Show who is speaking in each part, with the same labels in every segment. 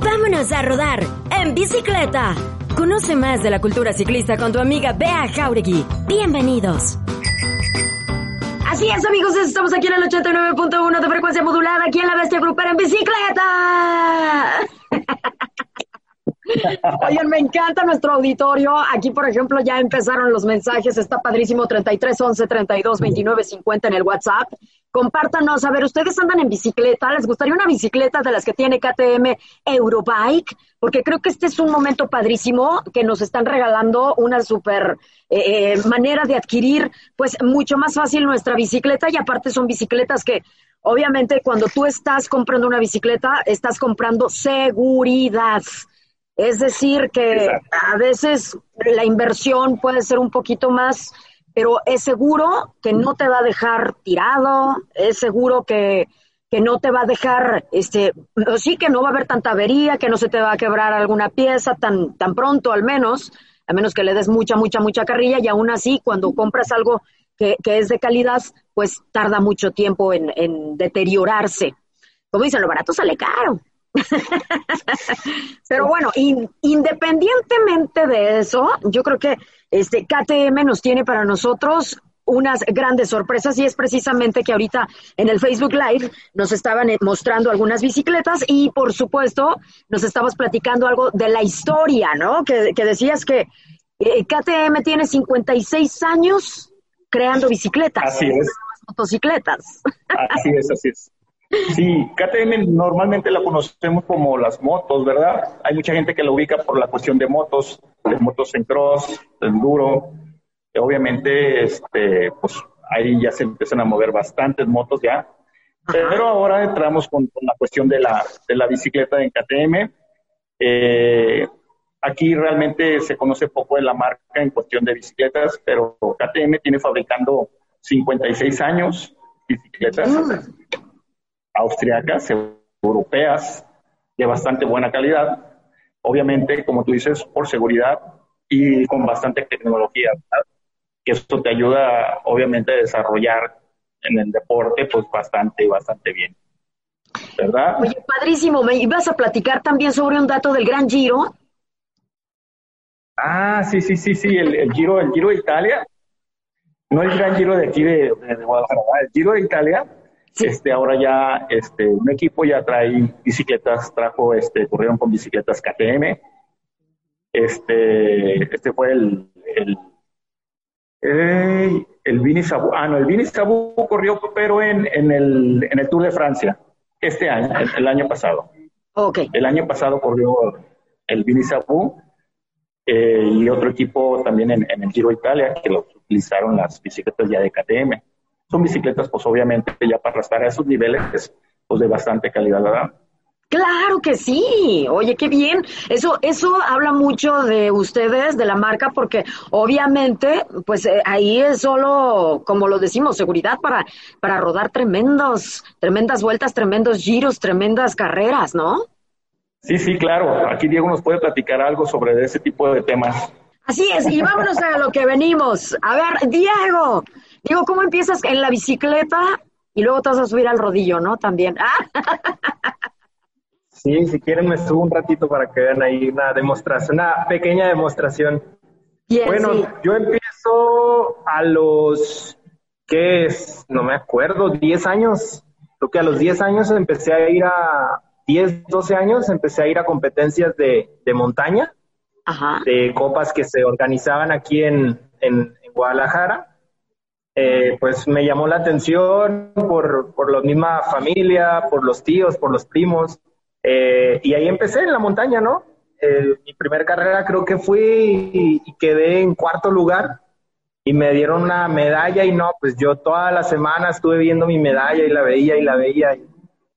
Speaker 1: Vámonos a rodar en bicicleta. Conoce más de la cultura ciclista con tu amiga Bea Jauregui. Bienvenidos. Así es, amigos, estamos aquí en el 89.1 de frecuencia modulada, aquí en la Bestia Grupera en bicicleta. Oigan, me encanta nuestro auditorio. Aquí, por ejemplo, ya empezaron los mensajes. Está padrísimo 33 11 32 29 50 en el WhatsApp. Compártanos. A ver, ¿ustedes andan en bicicleta? ¿Les gustaría una bicicleta de las que tiene KTM Eurobike? Porque creo que este es un momento padrísimo que nos están regalando una super eh, eh, manera de adquirir, pues, mucho más fácil nuestra bicicleta. Y aparte son bicicletas que Obviamente, cuando tú estás comprando una bicicleta, estás comprando seguridad. Es decir, que a veces la inversión puede ser un poquito más, pero es seguro que no te va a dejar tirado, es seguro que, que no te va a dejar, este, sí que no va a haber tanta avería, que no se te va a quebrar alguna pieza tan, tan pronto al menos, a menos que le des mucha, mucha, mucha carrilla, y aún así, cuando compras algo que, que es de calidad, pues tarda mucho tiempo en, en deteriorarse. Como dicen, lo barato sale caro. Pero bueno, independientemente de eso, yo creo que este KTM nos tiene para nosotros unas grandes sorpresas y es precisamente que ahorita en el Facebook Live nos estaban eh, mostrando algunas bicicletas y por supuesto nos estabas platicando algo de la historia, ¿no? Que, decías que eh, KTM tiene 56 años creando bicicletas.
Speaker 2: Así es.
Speaker 1: Motocicletas.
Speaker 2: Así es, así es. Sí, KTM normalmente la conocemos como las motos, ¿verdad? Hay mucha gente que la ubica por la cuestión de motos, de motos en cross, enduro. Obviamente, este, pues ahí ya se empiezan a mover bastantes motos ya. Pero ahora entramos con, la cuestión de la, de la bicicleta en KTM. Eh, aquí realmente se conoce poco de la marca en cuestión de bicicletas, pero KTM tiene fabricando 56 años bicicletas. Austriacas, europeas, de bastante buena calidad. Obviamente, como tú dices, por seguridad y con bastante tecnología, que esto te ayuda, obviamente, a desarrollar en el deporte, pues bastante, bastante bien. ¿Verdad?
Speaker 1: Oye, padrísimo. ¿Me ibas a platicar también sobre un dato del Gran Giro?
Speaker 2: Ah, sí, sí, sí, sí, el, Giro, el Giro de Italia. No el Gran Giro de aquí de, de Guadalajara, el Giro de Italia este, ahora ya este, un equipo ya trae bicicletas, trajo, este, corrieron con bicicletas KTM. Este, este fue el, el, el Vini Sabu. Ah, no, el Vini Sabu corrió, pero en, en, el, en el Tour de Francia, este año, el, año pasado.
Speaker 1: Okay.
Speaker 2: El año pasado corrió el Vini Sabu eh, y otro equipo también en, en el Giro Italia, que lo utilizaron las bicicletas ya de KTM son bicicletas, pues obviamente ya para estar a esos niveles, pues de bastante calidad, ¿verdad?
Speaker 1: Claro que sí. Oye, qué bien. Eso, eso habla mucho de ustedes, de la marca, porque obviamente, pues eh, ahí es solo, como lo decimos, seguridad para, para rodar tremendos, tremendas vueltas, tremendos giros, tremendas carreras, ¿no?
Speaker 2: Sí, sí, claro. Aquí Diego nos puede platicar algo sobre ese tipo de temas.
Speaker 1: Así es, y vámonos a lo que venimos. A ver, Diego, Digo, ¿cómo empiezas en la bicicleta y luego te vas a subir al rodillo, ¿no? También.
Speaker 3: Sí, si quieren me subo un ratito para que vean ahí una demostración, una pequeña demostración. bueno, yo empiezo a los, ¿qué es? No me acuerdo, 10 años. Creo que a los 10 años empecé a ir a, 10, 12 años empecé a ir a competencias de, montaña, de copas que se organizaban aquí en, en Guadalajara. Eh, pues me llamó la atención por, por la misma familia, por los tíos, por los primos. Eh, y ahí empecé en la montaña, ¿no? Eh, mi primera carrera creo que fui y, quedé en cuarto lugar y me dieron una medalla y no, pues yo toda la semana estuve viendo mi medalla y la veía y la veía.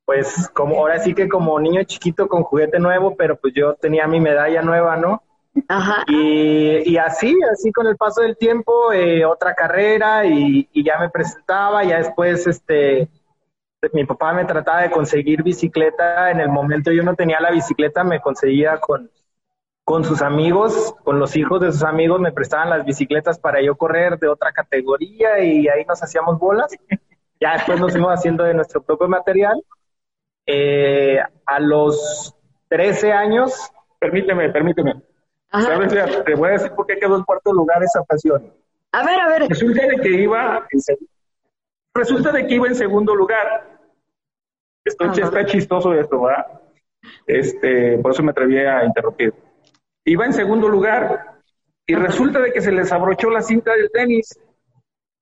Speaker 3: Pues como ahora sí que como niño chiquito con juguete nuevo, pero pues yo tenía mi medalla nueva, ¿no? Ajá. Y, así, así con el paso del tiempo, eh, otra carrera y, y, ya me presentaba, ya después este mi papá me trataba de conseguir bicicleta, en el momento yo no tenía la bicicleta, me conseguía con, con sus amigos, con los hijos de sus amigos, me prestaban las bicicletas para yo correr de otra categoría y ahí nos hacíamos bolas. Ya después nos fuimos haciendo de nuestro propio material eh, a los 13 años.
Speaker 2: Permíteme, permíteme. ¿Sabes? Te voy a decir por qué quedó en cuarto lugar esa ocasión.
Speaker 1: A ver, a ver.
Speaker 2: Resulta de que iba en, resulta de que iba en segundo lugar. Esto está chistoso esto, ¿verdad? Este, por eso me atreví a interrumpir. Iba en segundo lugar y resulta de que se les abrochó la cinta del tenis.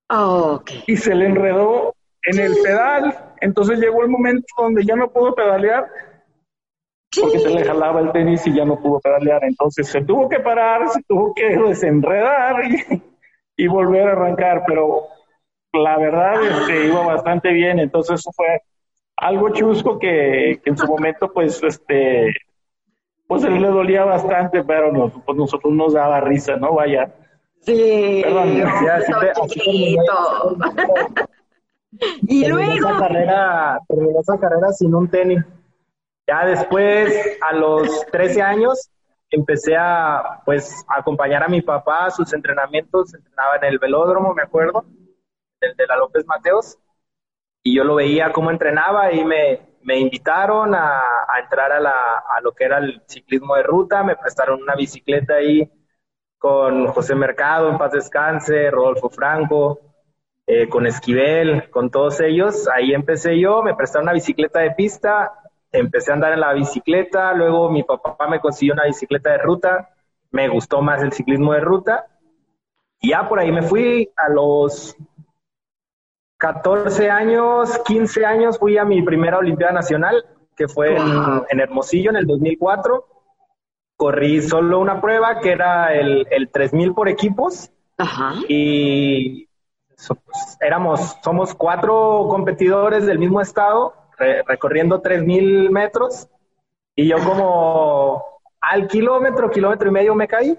Speaker 1: Oh,
Speaker 2: Y se le enredó en el pedal. Entonces llegó el momento donde ya no pudo pedalear porque se le jalaba el tenis y ya no pudo pedalear. Entonces se tuvo que parar, se tuvo que desenredar y, volver a arrancar. Pero la verdad este, iba bastante bien. Entonces eso fue algo chusco que, en su momento pues este pues él le dolía bastante, pero nos, pues nosotros nos daba risa, ¿no? Vaya.
Speaker 1: Sí. Perdón, ya, y luego.
Speaker 3: Esa carrera, terminó esa carrera sin un tenis. Ya después, a los 13 años, empecé a, pues, acompañar a mi papá a sus entrenamientos. Entrenaba en el velódromo, me acuerdo, el de la López Mateos. Y yo lo veía cómo entrenaba y me, me invitaron a, a entrar a, la, a lo que era el ciclismo de ruta. Me prestaron una bicicleta ahí con José Mercado, en paz descanse, Rodolfo Franco, eh, con Esquivel, con todos ellos. Ahí empecé yo, me prestaron una bicicleta de pista, empecé a andar en la bicicleta, luego mi papá me consiguió una bicicleta de ruta, me gustó más el ciclismo de ruta. Y ya por ahí me fui a los 14 años, 15 años, fui a mi primera Olimpiada Nacional, que fue en, Hermosillo en el 2004. Corrí solo una prueba que era el, el 3000 por equipos. Ajá. Y éramos, somos cuatro competidores del mismo estado, recorriendo 3.000 metros, y yo como al kilómetro, kilómetro y medio me caí,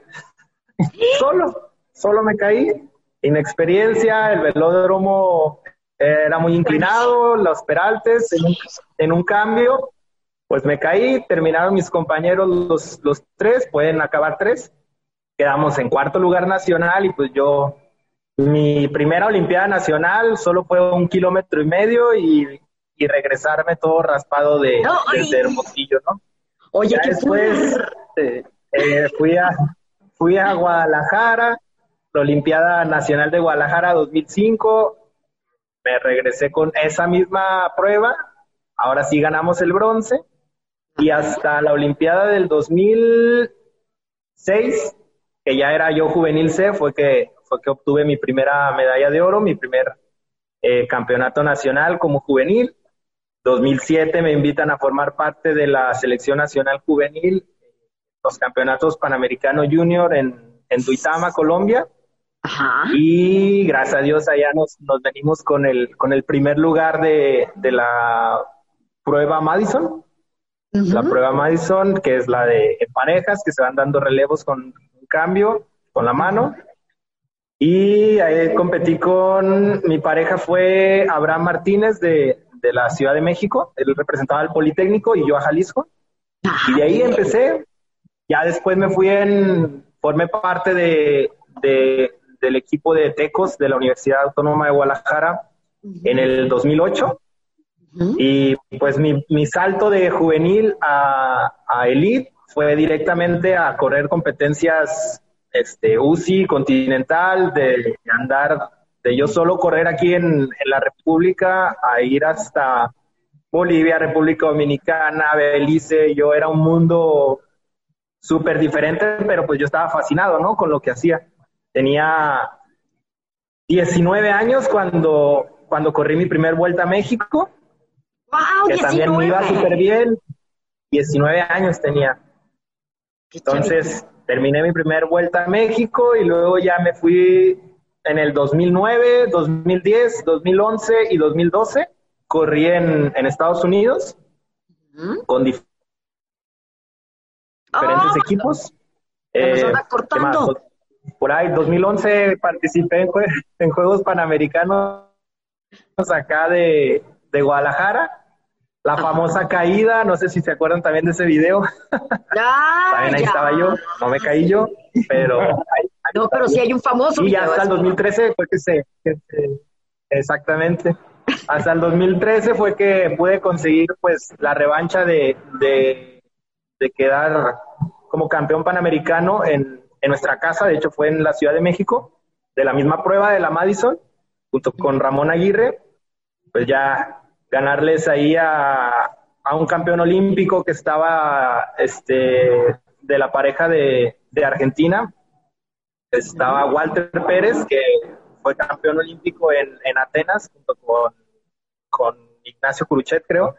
Speaker 3: solo, solo me caí, inexperiencia, el velódromo era muy inclinado, los peraltes, en un, cambio, pues me caí, terminaron mis compañeros los, los tres, pueden acabar tres, quedamos en cuarto lugar nacional y pues yo mi primera Olimpiada Nacional solo fue un kilómetro y medio y, regresarme todo raspado de, Hermosillo, ¿no?
Speaker 1: Oye, ¿qué después
Speaker 3: eh, fui, a, fui a Guadalajara, la Olimpiada Nacional de Guadalajara 2005, me regresé con esa misma prueba, ahora sí ganamos el bronce, y hasta la Olimpiada del 2006, que ya era yo juvenil C, fue que fue que obtuve mi primera medalla de oro, mi primer eh, campeonato nacional como juvenil. 2007 me invitan a formar parte de la selección nacional juvenil, los campeonatos panamericanos junior en, en Duitama, Colombia. Y gracias a Dios allá nos, nos venimos con el, con el primer lugar de, de la prueba Madison. La prueba Madison, que es la de parejas, que se van dando relevos con un cambio, con la mano. Y ahí competí con, mi pareja fue Abraham Martínez de, de la Ciudad de México, él representaba al Politécnico y yo a Jalisco. Y de ahí empecé, ya después me fui en, formé parte de, de, del equipo de Tecos de la Universidad Autónoma de Guadalajara en el 2008. Y pues mi, mi, salto de juvenil a, a elite fue directamente a correr competencias este, UCI continental, de andar, de yo solo correr aquí en, la República a ir hasta Bolivia, República Dominicana, Belice, yo era un mundo súper diferente, pero pues yo estaba fascinado, ¿no? Con lo que hacía. Tenía 19 años cuando, cuando corrí mi primer vuelta a México,
Speaker 1: wow,
Speaker 3: que también me iba súper bien. 19 años tenía. Entonces, terminé mi primera vuelta a México y luego ya me fui en el 2009, 2010, 2011 y 2012. corrí en, Estados Unidos con diferentes ah. equipos.
Speaker 1: Eh, cortando.
Speaker 3: Por ahí, 2011 participé en, en Juegos Panamericanos acá de, de Guadalajara la famosa caída, no sé si se acuerdan también de ese video. también ahí estaba yo, no me caí yo, pero...
Speaker 1: no, pero sí hay un famoso.
Speaker 3: Y hasta el 2013 fue que se, Exactamente. Hasta el 2013 fue que pude conseguir pues la revancha de, de, de quedar como campeón panamericano en, en nuestra casa, de hecho fue en la Ciudad de México, de la misma prueba de la Madison, junto con Ramón Aguirre, pues ya ganarles ahí a, un campeón olímpico que estaba este, de la pareja de, Argentina. Estaba Walter Pérez, que fue campeón olímpico en, Atenas, junto con, con Ignacio Curuchet, creo.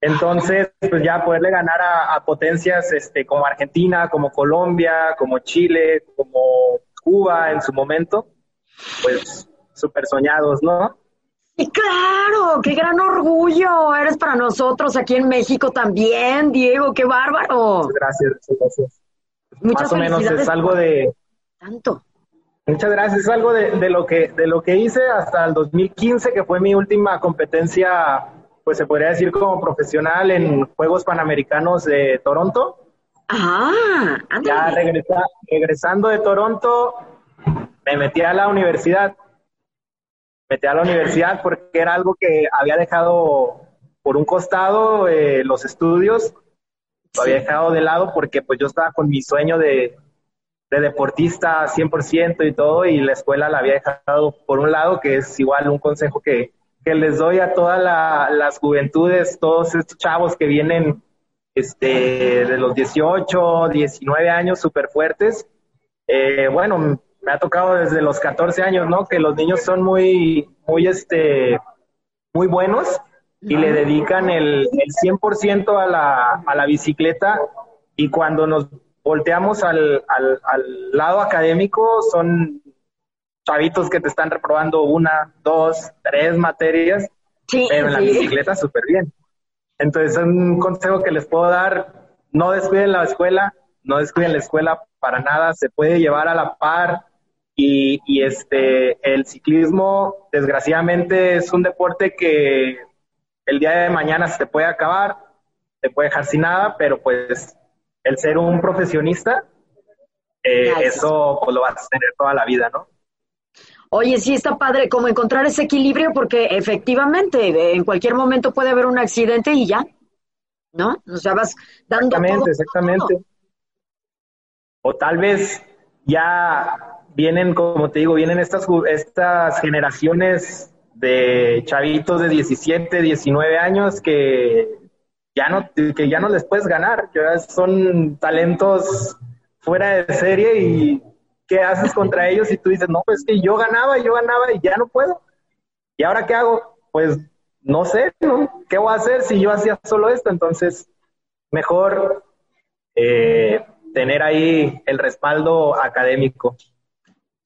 Speaker 3: Entonces, pues ya poderle ganar a, a, potencias este, como Argentina, como Colombia, como Chile, como Cuba en su momento, pues súper soñados, ¿no?
Speaker 1: Y claro, qué gran orgullo eres para nosotros aquí en México también, Diego, qué bárbaro.
Speaker 3: Gracias, gracias. Muchas Más o menos es algo de...
Speaker 1: Tanto.
Speaker 3: Muchas gracias, es algo de, de, lo que, de lo que hice hasta el 2015, que fue mi última competencia, pues se podría decir como profesional en Juegos Panamericanos de Toronto.
Speaker 1: Ah,
Speaker 3: Ya regresando de Toronto, me metí a la universidad metí a la universidad porque era algo que había dejado por un costado eh, los estudios, lo había dejado de lado porque pues yo estaba con mi sueño de, de deportista 100% y todo y la escuela la había dejado por un lado, que es igual un consejo que, que les doy a todas las juventudes, todos estos chavos que vienen este, de los 18, 19 años súper fuertes. Eh, bueno, me ha tocado desde los 14 años, ¿no? Que los niños son muy, muy, este, muy buenos y le dedican el, el 100% a la, a la bicicleta. Y cuando nos volteamos al, al, al, lado académico son chavitos que te están reprobando una, dos, tres materias, pero en la bicicleta súper bien. Entonces, un consejo que les puedo dar, no descuiden la escuela, no descuiden la escuela para nada, se puede llevar a la par y, este, el ciclismo, desgraciadamente, es un deporte que el día de mañana se te puede acabar, te puede dejar sin nada, pero pues el ser un profesionista, eh, eso pues, lo vas a tener toda la vida, ¿no?
Speaker 1: Oye, sí está padre como encontrar ese equilibrio porque efectivamente en cualquier momento puede haber un accidente y ya, ¿no? O sea, vas dando
Speaker 3: Exactamente, exactamente. O tal vez ya vienen, como te digo, vienen estas, estas generaciones de chavitos de 17, 19 años que ya no, que ya no les puedes ganar, que son talentos fuera de serie y ¿qué haces contra ellos? Y tú dices, no, pues que yo ganaba, yo ganaba y ya no puedo. ¿Y ahora qué hago? Pues no sé, ¿no? ¿Qué voy a hacer si yo hacía solo esto? Entonces, mejor eh, tener ahí el respaldo académico.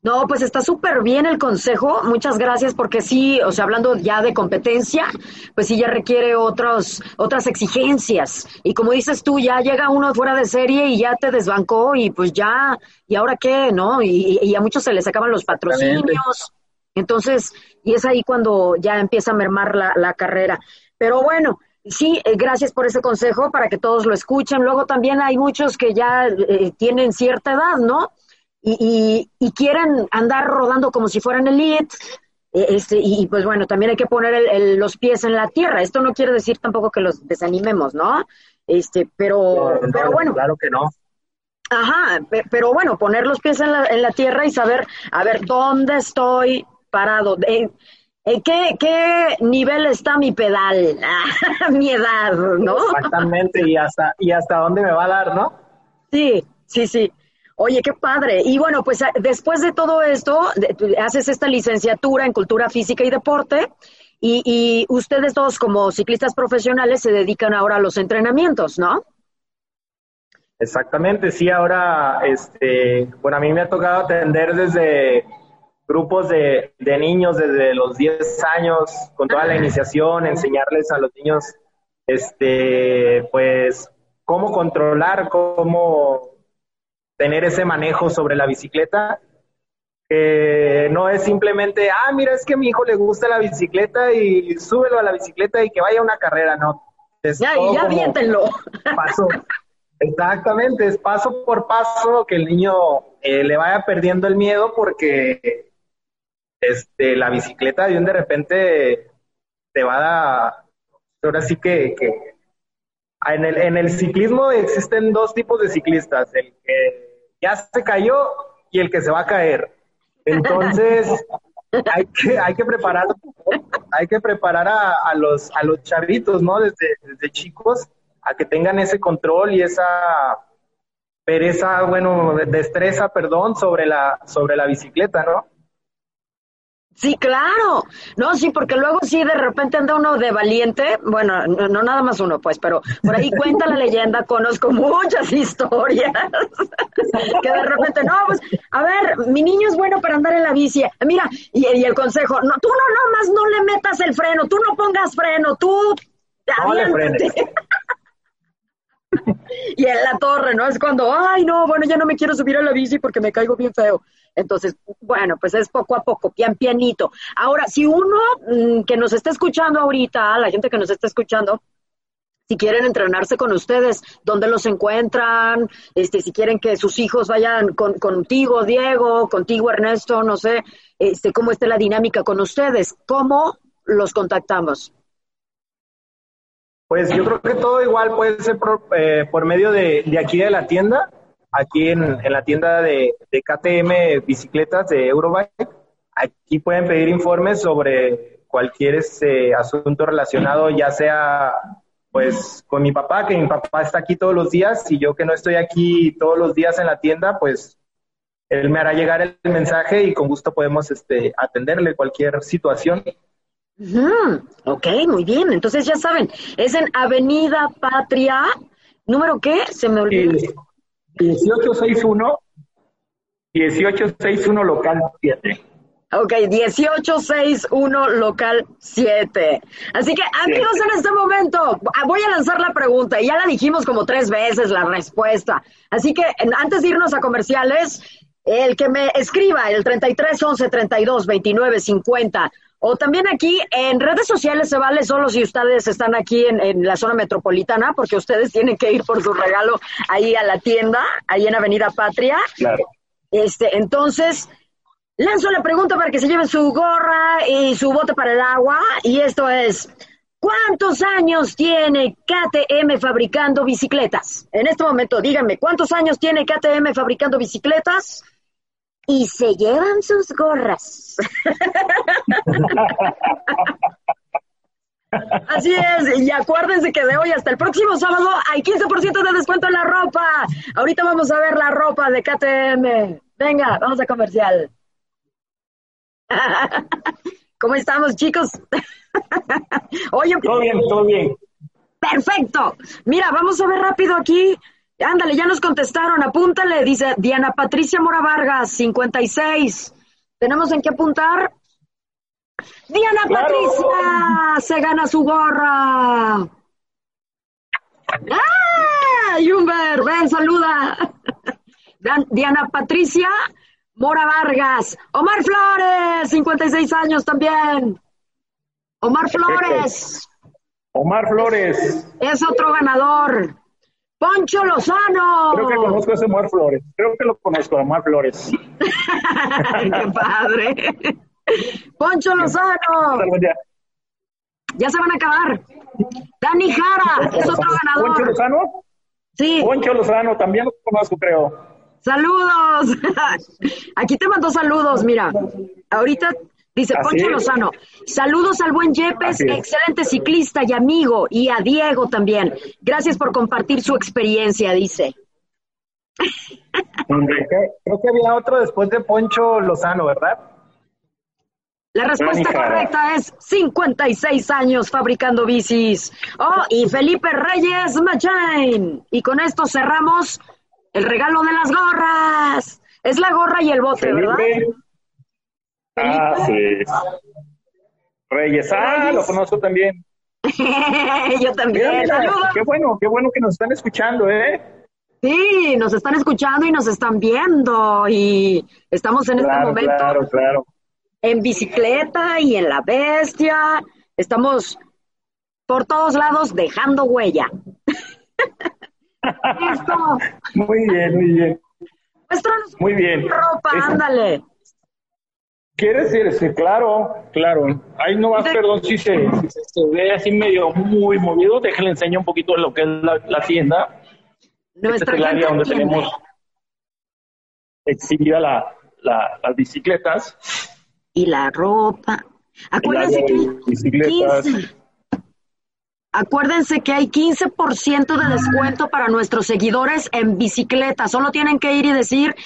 Speaker 1: No, pues está súper bien el consejo. Muchas gracias porque sí, o sea, hablando ya de competencia, pues sí ya requiere otros, otras exigencias. Y como dices tú, ya llega uno fuera de serie y ya te desbancó y pues ya, ¿y ahora qué? ¿No? Y, a muchos se les acaban los patrocinios. Entonces, y es ahí cuando ya empieza a mermar la, la carrera. Pero bueno, Sí, eh, gracias por ese consejo para que todos lo escuchen. Luego también hay muchos que ya eh, tienen cierta edad, ¿no? Y, y, quieren andar rodando como si fueran elite. E, este, y pues bueno, también hay que poner los pies en la tierra. Esto no quiere decir tampoco que los desanimemos, ¿no? Este, pero, pero bueno.
Speaker 3: Claro que no.
Speaker 1: Ajá, pero bueno, poner los pies en la, en la tierra y saber, a ver, ¿dónde estoy parado? ¿En, qué, qué nivel está mi pedal? mi edad, ¿no?
Speaker 3: Exactamente, y hasta, y hasta dónde me va a dar, ¿no?
Speaker 1: Sí, sí, sí. Oye, qué padre. Y bueno, pues ah, después de todo esto, haces esta licenciatura en cultura física y deporte y, ustedes dos como ciclistas profesionales se dedican ahora a los entrenamientos, ¿no?
Speaker 3: Exactamente, sí, ahora, este, bueno, a mí me ha tocado atender desde, grupos de, de niños desde los 10 años, con toda la iniciación, enseñarles a los niños, este, pues, cómo controlar, cómo tener ese manejo sobre la bicicleta. que no es simplemente, ah, mira, es que a mi hijo le gusta la bicicleta y súbelo a la bicicleta y que vaya a una carrera, no.
Speaker 1: ya, y ya viéntenlo.
Speaker 3: Paso, exactamente, es paso por paso que el niño eh, le vaya perdiendo el miedo porque este, la bicicleta de un de repente te va a dar, ahora sí que, que en, el, en el ciclismo existen dos tipos de ciclistas, el que ya se cayó y el que se va a caer. Entonces, hay que, hay que preparar, hay que preparar a, los, a los chavitos, ¿no? Desde, desde chicos, a que tengan ese control y esa pereza, bueno, destreza, perdón, sobre la, sobre la bicicleta, ¿no?
Speaker 1: Sí, claro. No, sí, porque luego sí de repente anda uno de valiente, bueno, no, nada más uno, pues, pero por ahí cuenta la leyenda, conozco muchas historias, que de repente, no, pues, a ver, mi niño es bueno para andar en la bici, mira, y, el consejo, no, tú no, no, más no le metas el freno, tú no pongas freno, tú,
Speaker 3: no
Speaker 1: y en la torre, ¿no? Es cuando, ay, no, bueno, ya no me quiero subir a la bici porque me caigo bien feo. Entonces, bueno, pues es poco a poco, pian pianito. Ahora, si uno mm, que nos está escuchando ahorita, la gente que nos está escuchando, si quieren entrenarse con ustedes, dónde los encuentran, este, si quieren que sus hijos vayan con, contigo, Diego, contigo, Ernesto, no sé, este, cómo esté la dinámica con ustedes, ¿cómo los contactamos?
Speaker 3: Pues yo creo que todo igual puede ser por, eh, por medio de, aquí de la tienda, aquí en, en la tienda de, de, KTM Bicicletas de Eurobike. Aquí pueden pedir informes sobre cualquier este, asunto relacionado, ya sea pues con mi papá, que mi papá está aquí todos los días, y yo que no estoy aquí todos los días en la tienda, pues él me hará llegar el mensaje y con gusto podemos este, atenderle cualquier situación.
Speaker 1: Ok, muy bien. Entonces ya saben, es en Avenida Patria, ¿número qué? Se me olvidó.
Speaker 2: 1861, 1861 local 7.
Speaker 1: Ok, 1861 local 7. Así que amigos, en este momento voy a lanzar la pregunta y ya la dijimos como tres veces la respuesta. Así que antes de irnos a comerciales, el que me escriba el 33 11 32 29 50 o también aquí en redes sociales se vale solo si ustedes están aquí en, la zona metropolitana, porque ustedes tienen que ir por su regalo ahí a la tienda, ahí en Avenida Patria.
Speaker 2: Claro.
Speaker 1: Este, entonces, lanzo la pregunta para que se lleven su gorra y su bote para el agua. Y esto es, ¿cuántos años tiene KTM fabricando bicicletas? En este momento, díganme, ¿cuántos años tiene KTM fabricando bicicletas? Y se llevan sus gorras. Así es, y acuérdense que de hoy hasta el próximo sábado hay 15% de descuento en la ropa. Ahorita vamos a ver la ropa de KTM. Venga, vamos a comercial. ¿Cómo estamos, chicos?
Speaker 2: Oye, todo bien, todo bien.
Speaker 1: Perfecto. Mira, vamos a ver rápido aquí Ándale, ya nos contestaron, apúntale, dice Diana Patricia Mora Vargas, 56. ¿Tenemos en qué apuntar? Diana Patricia se gana su gorra. ¡Ah! Yumber, ven, saluda. Diana Patricia Mora Vargas. Omar Flores, 56 años también. Omar Flores.
Speaker 2: Omar Flores.
Speaker 1: Es otro ganador. Poncho Lozano.
Speaker 2: Creo que conozco a ese Omar Flores. Creo que lo conozco, Omar Flores.
Speaker 1: Qué padre. Poncho Lozano. Ya se van a acabar. Dani Jara es otro ganador.
Speaker 2: ¿Poncho Lozano?
Speaker 1: Sí.
Speaker 2: Poncho Lozano, también lo conozco, creo.
Speaker 1: Saludos. Aquí te mando saludos, mira. Ahorita Dice Poncho Lozano, saludos al buen Yepes, excelente ciclista y amigo, y a Diego también. Gracias por compartir su experiencia, dice.
Speaker 3: Creo que había otro después de Poncho Lozano, ¿verdad?
Speaker 1: La respuesta correcta es 56 años fabricando bicis. Oh, y Felipe Reyes Machain. Y con esto cerramos el regalo de las gorras. Es la gorra y el bote, ¿verdad?
Speaker 2: Ah, sí. Reyes, ah, lo conozco también.
Speaker 1: Yo también.
Speaker 2: qué bueno, qué bueno que nos están escuchando, ¿eh?
Speaker 1: Sí, nos están escuchando y nos están viendo y estamos en este momento
Speaker 2: claro, claro.
Speaker 1: en bicicleta y en la bestia. Estamos por todos lados dejando huella.
Speaker 2: Listo. Muy bien, muy bien.
Speaker 1: Muéstranos
Speaker 2: muy bien.
Speaker 1: ropa, ándale.
Speaker 2: ¿Quieres decir? Claro, claro. Ahí no va, perdón, si se, se, ve así medio muy movido, déjenle enseñar un poquito lo que es la, tienda.
Speaker 1: Nuestra
Speaker 2: este es el área donde tenemos exhibida la, las bicicletas.
Speaker 1: Y la ropa. Acuérdense que bicicletas. Acuérdense que hay 15% de descuento para nuestros seguidores en bicicleta. Solo tienen que ir y decir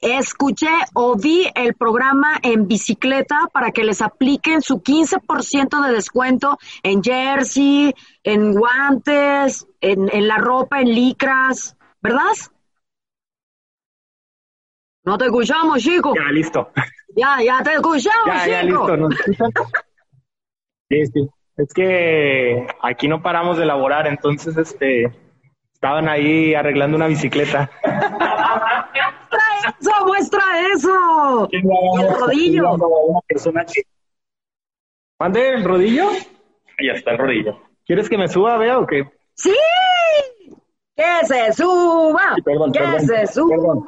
Speaker 1: escuché o vi el programa en bicicleta para que les apliquen su 15% de descuento en jersey, en guantes, en, en, la ropa, en licras, ¿verdad? No te escuchamos, chico.
Speaker 2: Ya, listo.
Speaker 1: Ya, ya te escuchamos,
Speaker 2: ya, Ya, listo. sí, sí. Es que aquí no paramos de elaborar, entonces, este, estaban ahí arreglando una bicicleta.
Speaker 1: Eso, muestra eso. el rodillo.
Speaker 2: ¿Mande el rodillo? Ya está el rodillo. ¿Quieres que me suba, vea o qué?
Speaker 1: Sí. Que se suba. que se suba.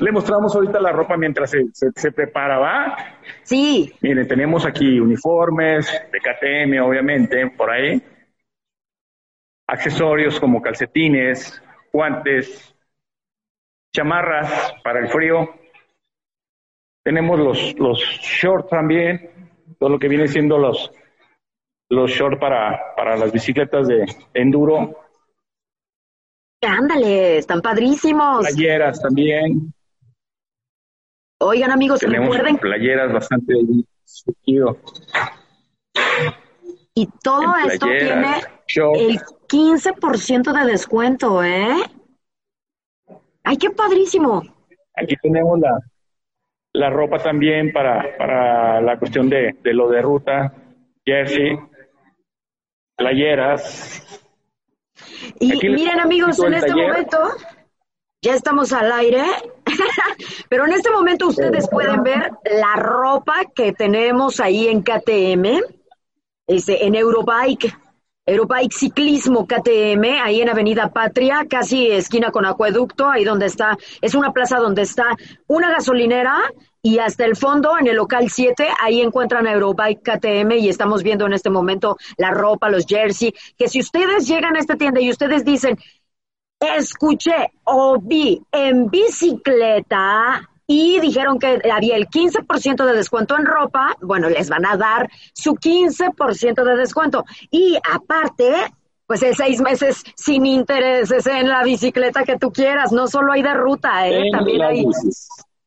Speaker 2: Le mostramos ahorita la ropa mientras se, se, prepara, ¿va?
Speaker 1: Sí.
Speaker 2: Miren, tenemos aquí uniformes de KTM, obviamente, por ahí. Accesorios como calcetines, guantes, chamarras para el frío. Tenemos los, los shorts también, todo lo que viene siendo los, los shorts para, para las bicicletas de enduro.
Speaker 1: Ándale, están padrísimos.
Speaker 2: Playeras también.
Speaker 1: Oigan amigos,
Speaker 2: Tenemos
Speaker 1: recuerden.
Speaker 2: Playeras bastante
Speaker 1: Y todo esto tiene el 15% de descuento, ¿eh? ¡Ay, qué padrísimo!
Speaker 2: Aquí tenemos la, la ropa también para, para la cuestión de, de lo de ruta, jersey, playeras.
Speaker 1: Y miren amigos, en este momento ya estamos al aire, pero en este momento ustedes pueden ver la ropa que tenemos ahí en KTM, este, en Eurobike. Eurobike Ciclismo KTM, ahí en Avenida Patria, casi esquina con Acueducto, ahí donde está, es una plaza donde está una gasolinera y hasta el fondo, en el local 7, ahí encuentran Eurobike KTM y estamos viendo en este momento la ropa, los jersey, que si ustedes llegan a esta tienda y ustedes dicen, escuché o vi en bicicleta, y dijeron que había el 15% de descuento en ropa, bueno, les van a dar su 15% de descuento. Y aparte, pues el seis meses sin intereses en la bicicleta que tú quieras, no solo hay de ruta, ¿eh? también hay...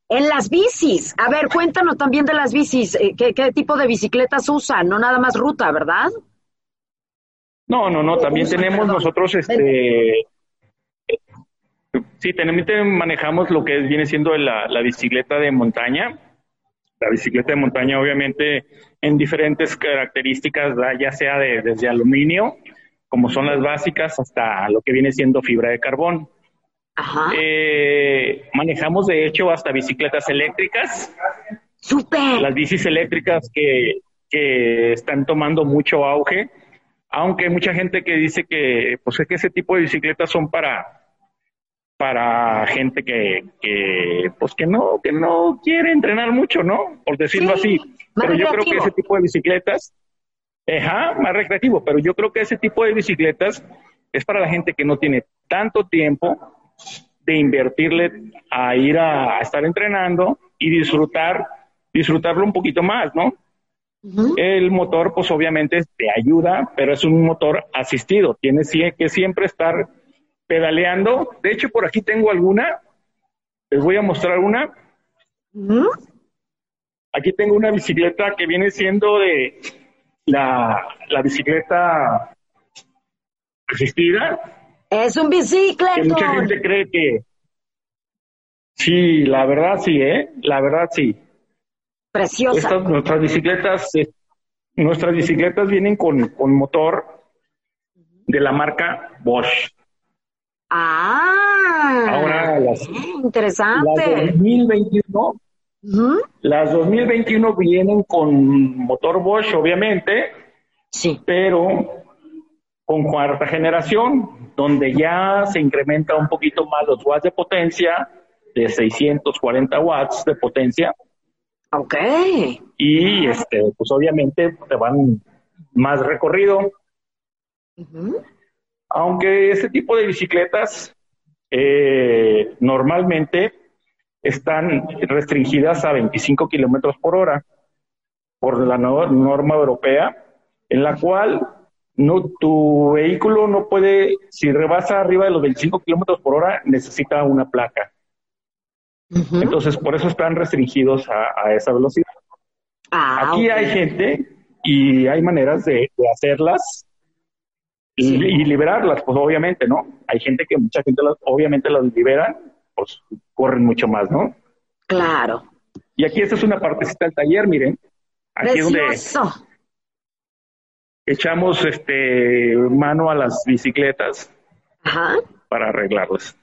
Speaker 1: En las bicis. A ver, cuéntanos también de las bicis. Eh, ¿Qué, ¿Qué, tipo de bicicletas usan? No nada más ruta, ¿verdad?
Speaker 2: No, no, no. También tenemos nosotros este Sí, también manejamos lo que viene siendo la, bicicleta de montaña. La bicicleta de montaña, obviamente, en diferentes características, ya sea de, desde aluminio, como son las básicas, hasta lo que viene siendo fibra de carbón.
Speaker 1: Ajá.
Speaker 2: Eh, manejamos, de hecho, hasta bicicletas eléctricas.
Speaker 1: ¡Súper!
Speaker 2: Las bicis eléctricas que, que están tomando mucho auge, aunque hay mucha gente que dice que, pues, es que ese tipo de bicicletas son para para gente que, que, pues que no, que no quiere entrenar mucho, ¿no? Por decirlo así. Pero yo creo que ese tipo de bicicletas, ajá, más recreativo, pero yo creo que ese tipo de bicicletas es para la gente que no tiene tanto tiempo de invertirle a ir a, estar entrenando y disfrutar, disfrutarlo un poquito más, ¿no? El motor, pues obviamente te ayuda, pero es un motor asistido. Tienes que siempre estar pedaleando. De hecho, por aquí tengo alguna. Les voy a mostrar una. Aquí tengo una bicicleta que viene siendo de la, la bicicleta asistida.
Speaker 1: Es un bicicleta.
Speaker 2: mucha gente cree que Sí, la verdad sí, ¿eh? La verdad sí.
Speaker 1: Preciosa.
Speaker 2: nuestras bicicletas, eh, nuestras bicicletas vienen con, con motor de la marca Bosch.
Speaker 1: Ah,
Speaker 2: ahora las,
Speaker 1: interesante.
Speaker 2: Las 2021, las 2021 vienen con motor Bosch, obviamente,
Speaker 1: sí,
Speaker 2: pero con cuarta generación, donde ya se incrementa un poquito más los watts de potencia, de 640 watts de potencia.
Speaker 1: Ok.
Speaker 2: Y este, pues obviamente te van más recorrido. Aunque este tipo de bicicletas eh, normalmente están restringidas a 25 kilómetros por hora por la norma europea, en la cual no, tu vehículo no puede, si rebasa arriba de los 25 kilómetros por hora, necesita una placa. Entonces, por eso están restringidos a, esa velocidad. Ah, Aquí hay gente y hay maneras de, hacerlas y, liberarlas, pues obviamente, ¿no? Hay gente que mucha gente obviamente las liberan, pues corren mucho más, ¿no?
Speaker 1: Claro.
Speaker 2: Y aquí esta es una partecita del taller, miren. Aquí es donde echamos este mano a las bicicletas para arreglarlas.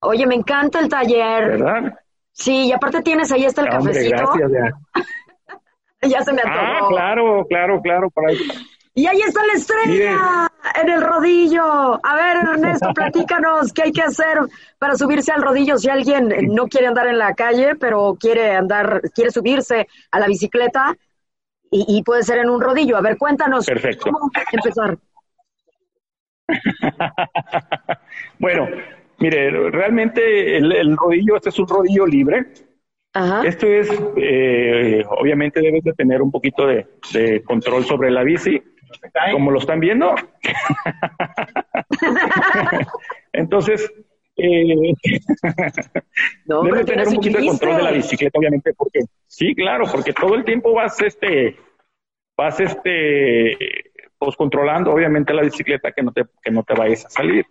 Speaker 1: Oye, me encanta el taller.
Speaker 2: ¿Verdad?
Speaker 1: Sí, y aparte tienes ahí está el cafecito.
Speaker 2: Gracias,
Speaker 1: ya. ya se me antojó.
Speaker 2: Ah, claro, claro, claro, para
Speaker 1: Y ahí está la estrella en el rodillo. A ver, Ernesto, platícanos qué hay que hacer para subirse al rodillo si alguien no quiere andar en la calle, pero quiere andar, quiere subirse a la bicicleta y, puede ser en un rodillo. A ver, cuéntanos
Speaker 2: Perfecto.
Speaker 1: cómo empezar.
Speaker 2: bueno, mire, realmente el, rodillo, este es un rodillo libre. Esto es, eh, obviamente debes de tener un poquito de, control sobre la bici, como lo están viendo. Entonces, eh, debes tener un poquito de control de la bicicleta, obviamente, porque sí, claro, porque todo el tiempo vas, este, vas, este, pues controlando, obviamente, la bicicleta que no te, que no te vayas a salir.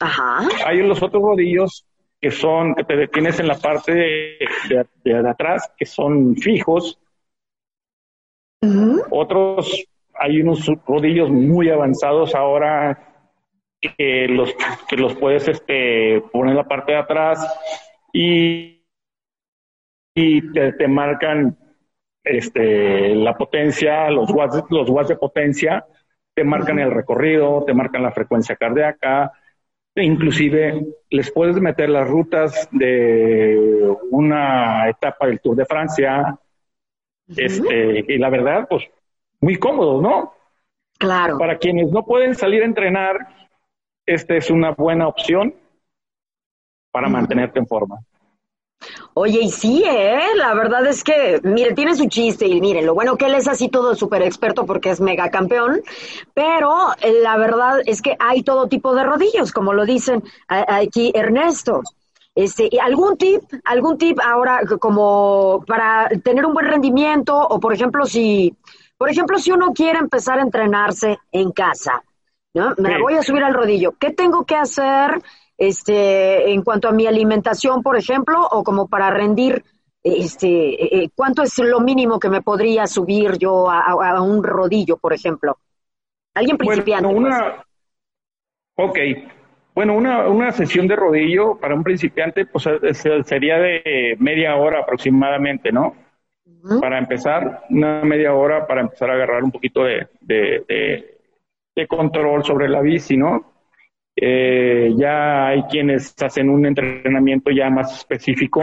Speaker 1: Ajá.
Speaker 2: Hay los otros rodillos que son, que te detienes en la parte de, de, atrás, que son fijos. Otros, hay unos rodillos muy avanzados ahora que los, que los puedes este, poner en la parte de atrás y, y te, marcan este, la potencia, los watts, los watts de potencia, te marcan el recorrido, te marcan la frecuencia cardíaca, e inclusive les puedes meter las rutas de una etapa del Tour de Francia, este, y la verdad, pues muy cómodo, ¿no?
Speaker 1: Claro.
Speaker 2: Para quienes no pueden salir a entrenar, esta es una buena opción para mantenerte en forma.
Speaker 1: Oye, y sí, ¿eh? La verdad es que, mire, tiene su chiste y miren, lo bueno que él es así todo súper experto porque es mega campeón, pero eh, la verdad es que hay todo tipo de rodillos, como lo dicen aquí Ernesto. Este, ¿Algún tip, algún tip ahora como para tener un buen rendimiento o por ejemplo si, por ejemplo si uno quiere empezar a entrenarse en casa, ¿no? Me voy a subir al rodillo, ¿qué tengo que hacer? este, en cuanto a mi alimentación, por ejemplo, o como para rendir, este, eh, eh, ¿cuánto es lo mínimo que me podría subir yo a, un rodillo, por ejemplo? Alguien principiante.
Speaker 2: Bueno, una,
Speaker 1: pues.
Speaker 2: Ok. Bueno, una, una sesión de rodillo para un principiante pues, sería de media hora aproximadamente, ¿no? Para empezar, una media hora para empezar a agarrar un poquito de, de control sobre la bici, ¿no? Eh, ya hay quienes hacen un entrenamiento ya más específico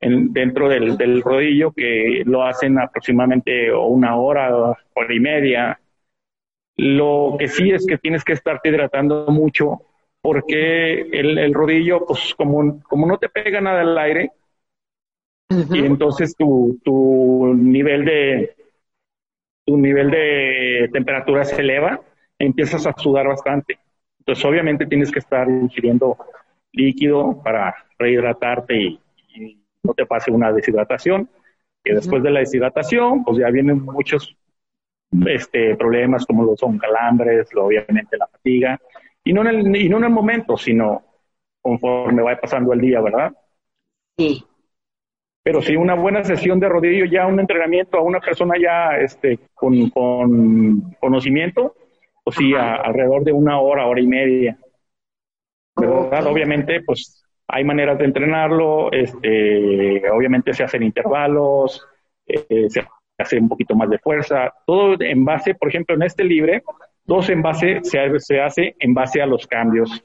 Speaker 2: en, dentro del, rodillo que lo hacen aproximadamente una hora, hora y media. Lo que sí es que tienes que estarte hidratando mucho porque el, rodillo, pues como, como no te pega nada al aire, y entonces tu, tu nivel de tu nivel de temperatura se eleva, empiezas a sudar bastante. Entonces, obviamente tienes que estar ingiriendo líquido para rehidratarte y, no te pase una deshidratación. Y después de la deshidratación, pues ya vienen muchos este, problemas como lo son calambres, obviamente la fatiga, y no, en el, y no en el momento, sino conforme va pasando el día, ¿verdad?
Speaker 1: Sí.
Speaker 2: Pero sí, una buena sesión de rodillo, ya un entrenamiento a una persona ya este, con, conocimiento, o sí, alrededor de una hora, hora y media. ¿Verdad? Obviamente, pues hay maneras de entrenarlo, este, obviamente se hacen intervalos, eh, se hace un poquito más de fuerza, todo en base, por ejemplo, en este libre, dos en base se, se hace en base a los cambios,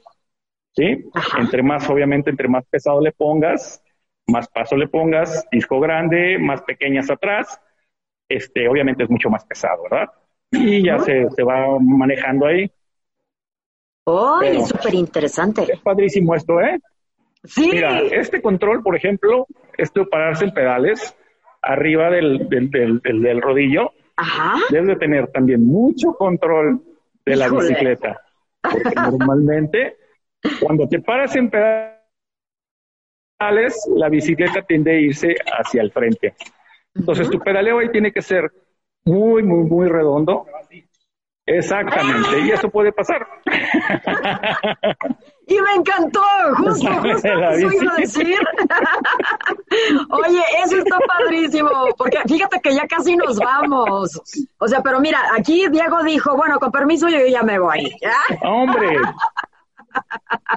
Speaker 2: ¿sí? Entre más, obviamente, entre más pesado le pongas, más paso le pongas, disco grande, más pequeñas atrás, este, obviamente es mucho más pesado, ¿verdad? Y ya se, se va manejando ahí.
Speaker 1: ¡Oh, es súper interesante!
Speaker 2: Es padrísimo esto, ¿eh?
Speaker 1: Sí.
Speaker 2: Mira, este control, por ejemplo, esto de pararse en pedales, arriba del, del, del, rodillo,
Speaker 1: Ajá.
Speaker 2: debes de tener también mucho control de la bicicleta. Porque normalmente, cuando te paras en pedales, la bicicleta tiende a irse hacia el frente. Entonces, tu pedaleo ahí tiene que ser muy, muy, muy redondo. Exactamente, y eso puede pasar.
Speaker 1: Y me encantó, justo, justo eso iba a decir. Oye, eso está padrísimo, porque fíjate que ya casi nos vamos. O sea, pero mira, aquí Diego dijo, bueno, con permiso yo ya me voy.
Speaker 2: Hombre.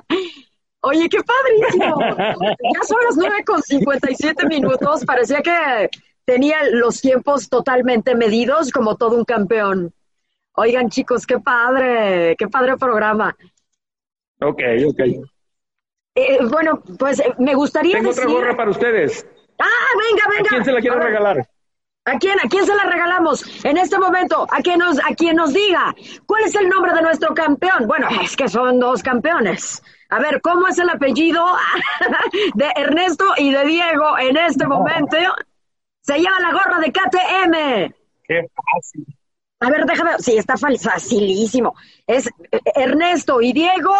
Speaker 1: Oye, qué padrísimo. Ya son las nueve con 57 minutos. Parecía que tenía los tiempos totalmente medidos como todo un campeón. Oigan, chicos, qué padre, qué padre programa.
Speaker 2: Ok, ok.
Speaker 1: Eh, bueno, pues eh, me gustaría
Speaker 2: Tengo otra gorra para ustedes.
Speaker 1: Ah, venga, venga.
Speaker 2: ¿A quién se la quiero regalar?
Speaker 1: ¿A quién? ¿A quién se la regalamos en este momento? A quien nos, a quien nos diga cuál es el nombre de nuestro campeón. Bueno, es que son dos campeones. A ver, ¿cómo es el apellido de Ernesto y de Diego en este momento? Se llama la gorra de KTM.
Speaker 2: Qué fácil.
Speaker 1: A ver, déjame. Sí, está facilísimo. Es eh, Ernesto y Diego.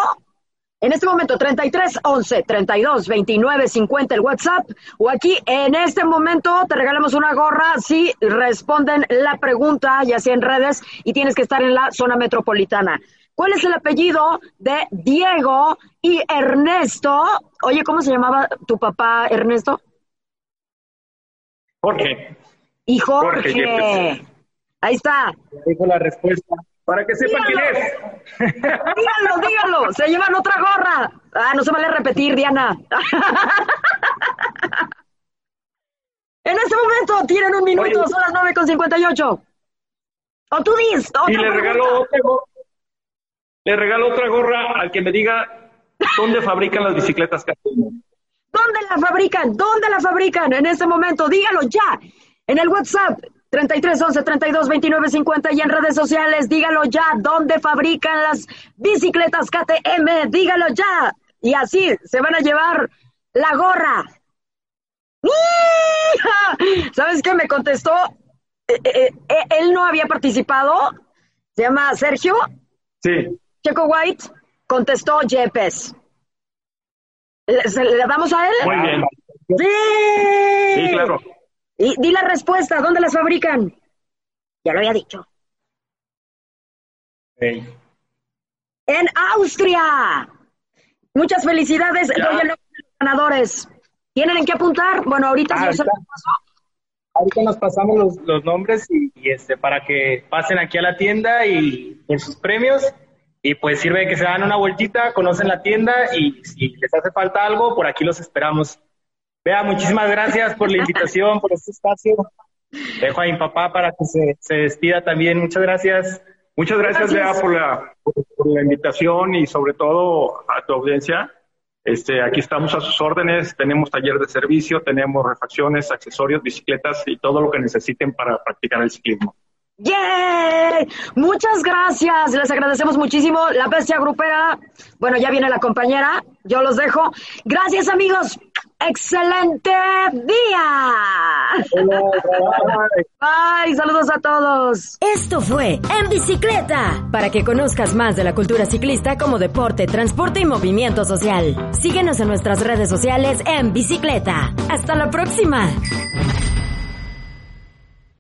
Speaker 1: En este momento, 33 11 32 29 50 el WhatsApp. O aquí, en este momento, te regalamos una gorra si responden la pregunta, ya sea en redes, y tienes que estar en la zona metropolitana. ¿Cuál es el apellido de Diego y Ernesto? Oye, ¿cómo se llamaba tu papá, Ernesto?
Speaker 2: Jorge.
Speaker 1: Y Jorge. Ahí está.
Speaker 2: Dijo la respuesta. Para que sepan quién es.
Speaker 1: díganlo, díganlo. Se llevan otra gorra. Ah, no se vale repetir, Diana. en este momento tienen un minuto, son las 9 con 58. O tú dices.
Speaker 2: Y le regalo otra le regalo otra gorra al que me diga dónde fabrican las bicicletas
Speaker 1: ¿Dónde la fabrican? ¿Dónde la fabrican en este momento? Dígalo ya. En el WhatsApp 33 11 32 29 50 y en redes sociales, dígalo ya. ¿Dónde fabrican las bicicletas KTM? Dígalo ya. Y así se van a llevar la gorra. ¿Sabes qué? Me contestó. Eh, eh, eh, él no había participado. Se llama Sergio.
Speaker 2: Sí.
Speaker 1: Checo White contestó Yepes. ¿Le, damos a él?
Speaker 2: Muy bien.
Speaker 1: Sí.
Speaker 2: Sí, claro.
Speaker 1: Y di la respuesta, ¿dónde las fabrican? Ya lo había dicho. En Austria. Muchas felicidades. Doy el nombre de los ganadores. ¿Tienen en qué apuntar? Bueno, ahorita, ah,
Speaker 3: ahorita, ahorita nos pasamos los, los nombres y, y, este para que pasen aquí a la tienda y por sus premios y pues sirve que se dan una vueltita, conocen la tienda y si les hace falta algo, por aquí los esperamos. Vea, muchísimas gracias por la invitación, por este espacio. Dejo a mi papá para que se, se despida también. Muchas gracias.
Speaker 2: Muchas gracias, Bea, por la, por la invitación y sobre todo a tu audiencia. Este, aquí estamos a sus órdenes, tenemos taller de servicio, tenemos refacciones, accesorios, bicicletas y todo lo que necesiten para practicar el ciclismo.
Speaker 1: ¡Yay! Muchas gracias, les agradecemos muchísimo. La bestia grupera, bueno, ya viene la compañera, yo los dejo. Gracias amigos, excelente día. Bye, saludos a todos.
Speaker 4: Esto fue En Bicicleta, para que conozcas más de la cultura ciclista como deporte, transporte y movimiento social. Síguenos en nuestras redes sociales en Bicicleta. Hasta la próxima.